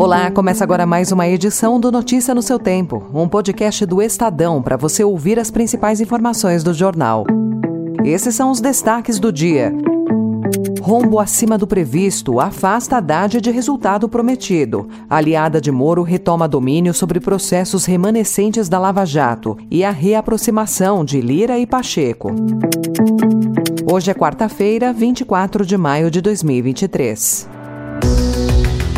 Olá, começa agora mais uma edição do Notícia no seu Tempo, um podcast do Estadão para você ouvir as principais informações do jornal. Esses são os destaques do dia. Rombo acima do previsto afasta Haddad de resultado prometido. Aliada de Moro retoma domínio sobre processos remanescentes da Lava Jato e a reaproximação de Lira e Pacheco. Hoje é quarta-feira, 24 de maio de 2023.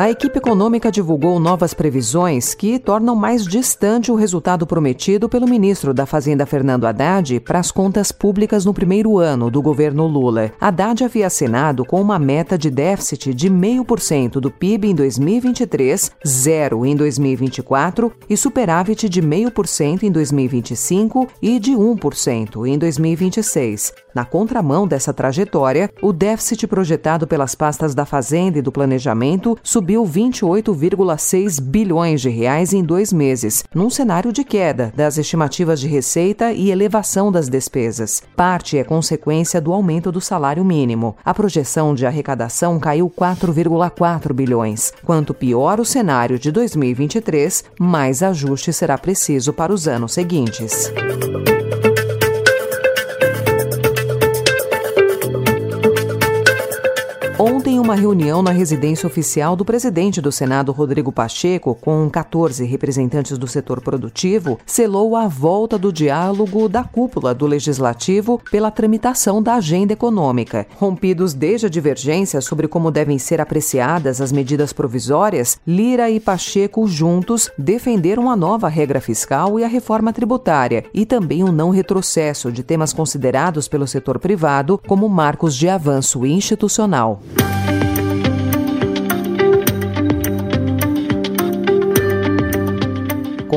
A equipe econômica divulgou novas previsões que tornam mais distante o resultado prometido pelo ministro da Fazenda Fernando Haddad para as contas públicas no primeiro ano do governo Lula. Haddad havia assinado com uma meta de déficit de 0,5% do PIB em 2023, zero em 2024 e superávit de 0,5% em 2025 e de 1% em 2026. Na contramão dessa trajetória, o déficit projetado pelas pastas da Fazenda e do Planejamento subiu 28,6 bilhões de reais em dois meses, num cenário de queda das estimativas de receita e elevação das despesas. Parte é consequência do aumento do salário mínimo. A projeção de arrecadação caiu 4,4 bilhões. Quanto pior o cenário de 2023, mais ajuste será preciso para os anos seguintes. Uma reunião na residência oficial do presidente do Senado, Rodrigo Pacheco, com 14 representantes do setor produtivo, selou a volta do diálogo da cúpula do Legislativo pela tramitação da agenda econômica. Rompidos desde a divergência sobre como devem ser apreciadas as medidas provisórias, Lira e Pacheco juntos defenderam a nova regra fiscal e a reforma tributária, e também o não retrocesso de temas considerados pelo setor privado como marcos de avanço institucional.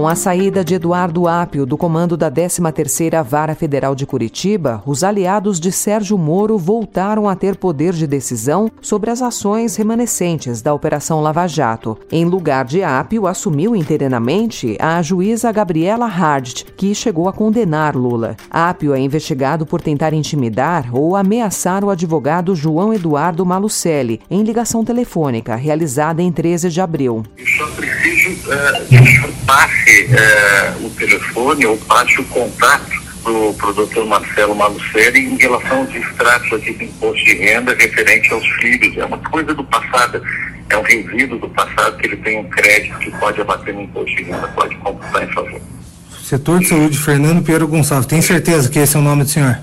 Com a saída de Eduardo Apio do comando da 13ª Vara Federal de Curitiba, os aliados de Sérgio Moro voltaram a ter poder de decisão sobre as ações remanescentes da Operação Lava Jato. Em lugar de Apio, assumiu interinamente a juíza Gabriela Hardt, que chegou a condenar Lula. Apio é investigado por tentar intimidar ou ameaçar o advogado João Eduardo Malucelli em ligação telefônica realizada em 13 de abril. Eu preciso uh, que passe é, o telefone ou passe o contato para o doutor Marcelo Malucelli em relação aos extratos aqui do imposto de renda referente aos filhos. É uma coisa do passado, é um resíduo do passado que ele tem um crédito que pode abater no imposto de renda, pode computar em favor. Setor de Saúde, Fernando Pinheiro Gonçalves. Tem certeza que esse é o nome do senhor?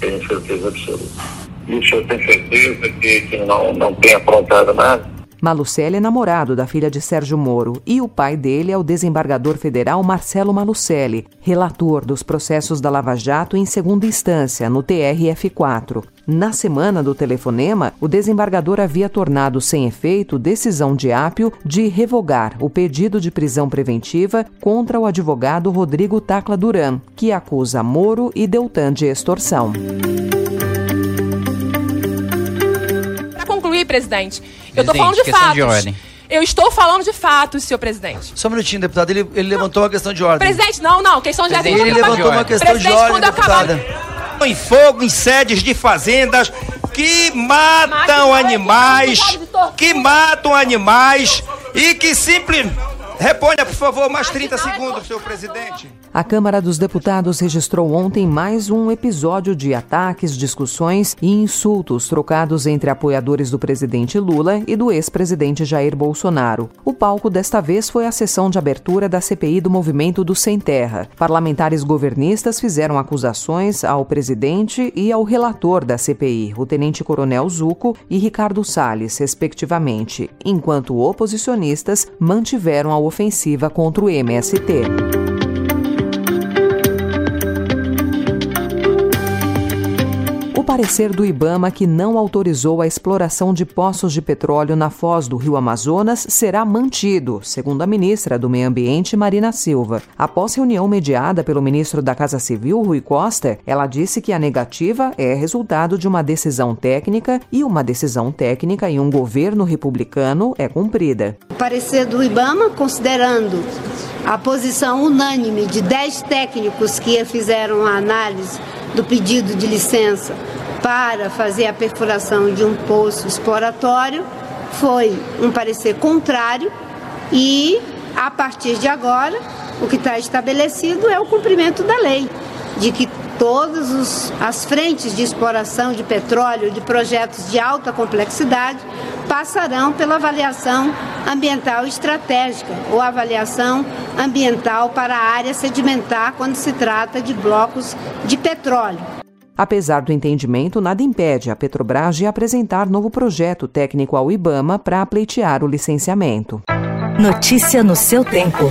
Tenho certeza absoluta. E o senhor tem certeza que, que não, não tem aprontado nada? Malucelli é namorado da filha de Sérgio Moro e o pai dele é o desembargador federal Marcelo Malucelli, relator dos processos da Lava Jato em segunda instância, no TRF4. Na semana do telefonema, o desembargador havia tornado sem efeito decisão de Ápio de revogar o pedido de prisão preventiva contra o advogado Rodrigo Tacla Duran, que acusa Moro e Deltan de extorsão. Para concluir, presidente, eu estou falando de fatos. De ordem. Eu estou falando de fatos, senhor presidente. Só um minutinho, deputado. Ele, ele levantou uma questão de ordem. Presidente, não, não. Questão de ordem. Ele levantou uma questão presidente, de ordem, deputada. Acabar... Em fogo em sedes de fazendas que matam animais, que matam animais e que simplesmente Reponha, por favor, mais 30 segundos, senhor presidente. A Câmara dos Deputados registrou ontem mais um episódio de ataques, discussões e insultos trocados entre apoiadores do presidente Lula e do ex-presidente Jair Bolsonaro. O palco desta vez foi a sessão de abertura da CPI do Movimento do Sem Terra. Parlamentares governistas fizeram acusações ao presidente e ao relator da CPI, o tenente-coronel Zuco e Ricardo Salles, respectivamente, enquanto oposicionistas mantiveram a ofensiva contra o MST. Parecer do Ibama que não autorizou a exploração de poços de petróleo na foz do rio Amazonas será mantido, segundo a ministra do Meio Ambiente, Marina Silva. Após reunião mediada pelo ministro da Casa Civil, Rui Costa, ela disse que a negativa é resultado de uma decisão técnica e uma decisão técnica em um governo republicano é cumprida. O parecer do Ibama, considerando a posição unânime de 10 técnicos que fizeram a análise do pedido de licença para fazer a perfuração de um poço exploratório foi um parecer contrário e, a partir de agora, o que está estabelecido é o cumprimento da lei, de que todas os, as frentes de exploração de petróleo de projetos de alta complexidade passarão pela avaliação ambiental estratégica ou avaliação ambiental para a área sedimentar quando se trata de blocos de petróleo. Apesar do entendimento, nada impede a Petrobras de apresentar novo projeto técnico ao IBAMA para pleitear o licenciamento. Notícia no seu tempo.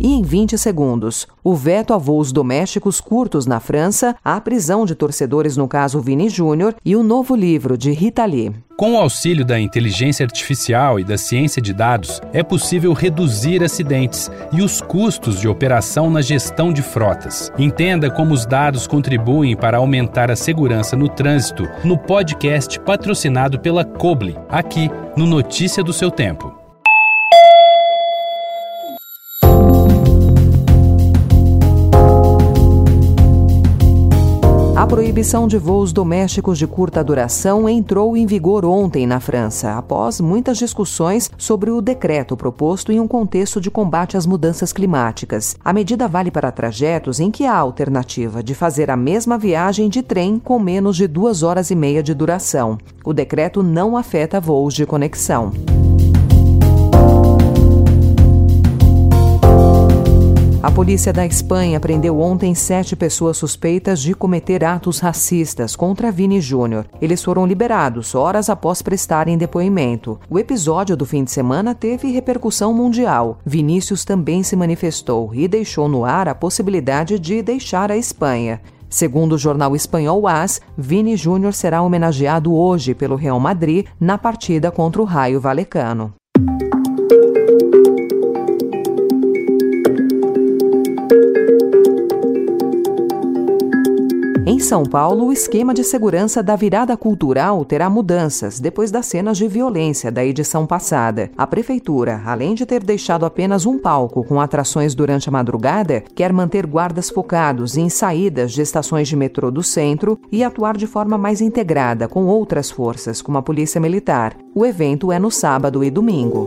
E em 20 segundos, o veto a voos domésticos curtos na França, a prisão de torcedores no caso Vini Júnior e o novo livro de Rita Lee. Com o auxílio da inteligência artificial e da ciência de dados, é possível reduzir acidentes e os custos de operação na gestão de frotas. Entenda como os dados contribuem para aumentar a segurança no trânsito no podcast patrocinado pela Coble, aqui no Notícia do seu Tempo. Proibição de voos domésticos de curta duração entrou em vigor ontem na França, após muitas discussões sobre o decreto proposto em um contexto de combate às mudanças climáticas. A medida vale para trajetos em que há a alternativa de fazer a mesma viagem de trem com menos de duas horas e meia de duração. O decreto não afeta voos de conexão. A polícia da Espanha prendeu ontem sete pessoas suspeitas de cometer atos racistas contra Vini Júnior. Eles foram liberados horas após prestarem depoimento. O episódio do fim de semana teve repercussão mundial. Vinícius também se manifestou e deixou no ar a possibilidade de deixar a Espanha. Segundo o jornal espanhol AS, Vini Júnior será homenageado hoje pelo Real Madrid na partida contra o Raio Valecano. São Paulo, o esquema de segurança da virada cultural terá mudanças depois das cenas de violência da edição passada. A prefeitura, além de ter deixado apenas um palco com atrações durante a madrugada, quer manter guardas focados em saídas de estações de metrô do centro e atuar de forma mais integrada com outras forças, como a Polícia Militar. O evento é no sábado e domingo.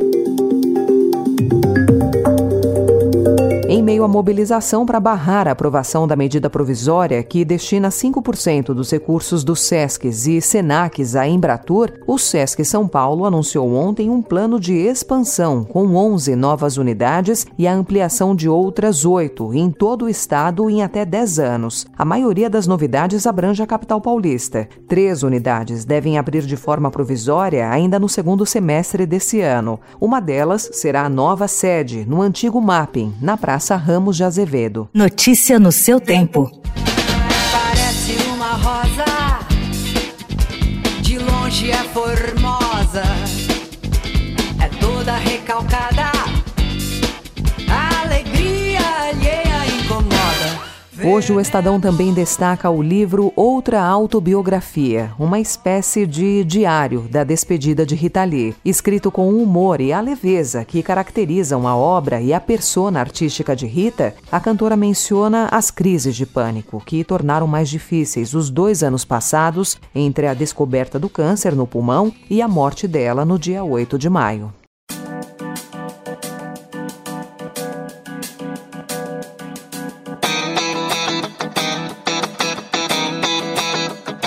Meio à mobilização para barrar a aprovação da medida provisória que destina 5% dos recursos dos SESCs e SENACs à Embratur, o SESC São Paulo anunciou ontem um plano de expansão com 11 novas unidades e a ampliação de outras oito em todo o estado em até 10 anos. A maioria das novidades abrange a capital paulista. Três unidades devem abrir de forma provisória ainda no segundo semestre desse ano. Uma delas será a nova sede, no antigo Mapping, na Praça Ramos de Azevedo. Notícia no seu tempo. Parece uma rosa, de longe é formosa, é toda recalcada Hoje o Estadão também destaca o livro Outra Autobiografia, uma espécie de diário da despedida de Rita Lee, escrito com o humor e a leveza que caracterizam a obra e a persona artística de Rita. A cantora menciona as crises de pânico que tornaram mais difíceis os dois anos passados entre a descoberta do câncer no pulmão e a morte dela no dia 8 de maio.